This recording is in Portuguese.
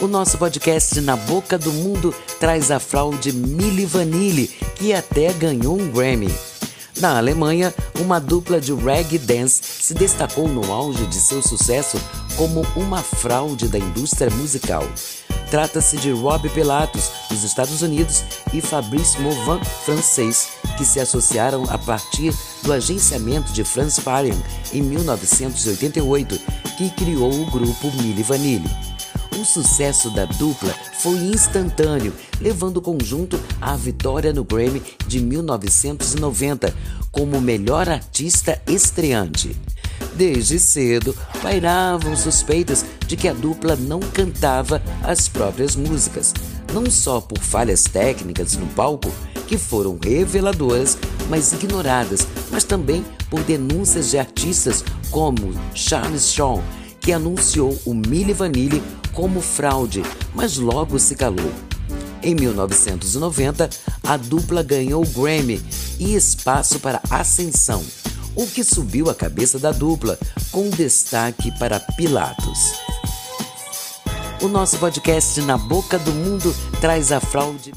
O nosso podcast Na Boca do Mundo traz a fraude Milli Vanilli, que até ganhou um Grammy. Na Alemanha, uma dupla de reggae dance se destacou no auge de seu sucesso como uma fraude da indústria musical. Trata-se de Rob Pilatos, dos Estados Unidos, e Fabrice Mouvin, francês, que se associaram a partir do agenciamento de Franz Farian em 1988, que criou o grupo Milli Vanilli. O sucesso da dupla foi instantâneo, levando o conjunto à vitória no Grammy de 1990 como melhor artista estreante. Desde cedo, pairavam suspeitas de que a dupla não cantava as próprias músicas, não só por falhas técnicas no palco, que foram reveladoras, mas ignoradas, mas também por denúncias de artistas como Charles Shaw, que anunciou o Milli Vanilli como fraude, mas logo se calou. Em 1990, a dupla ganhou o Grammy e espaço para Ascensão, o que subiu a cabeça da dupla, com destaque para Pilatos. O nosso podcast Na Boca do Mundo traz a fraude.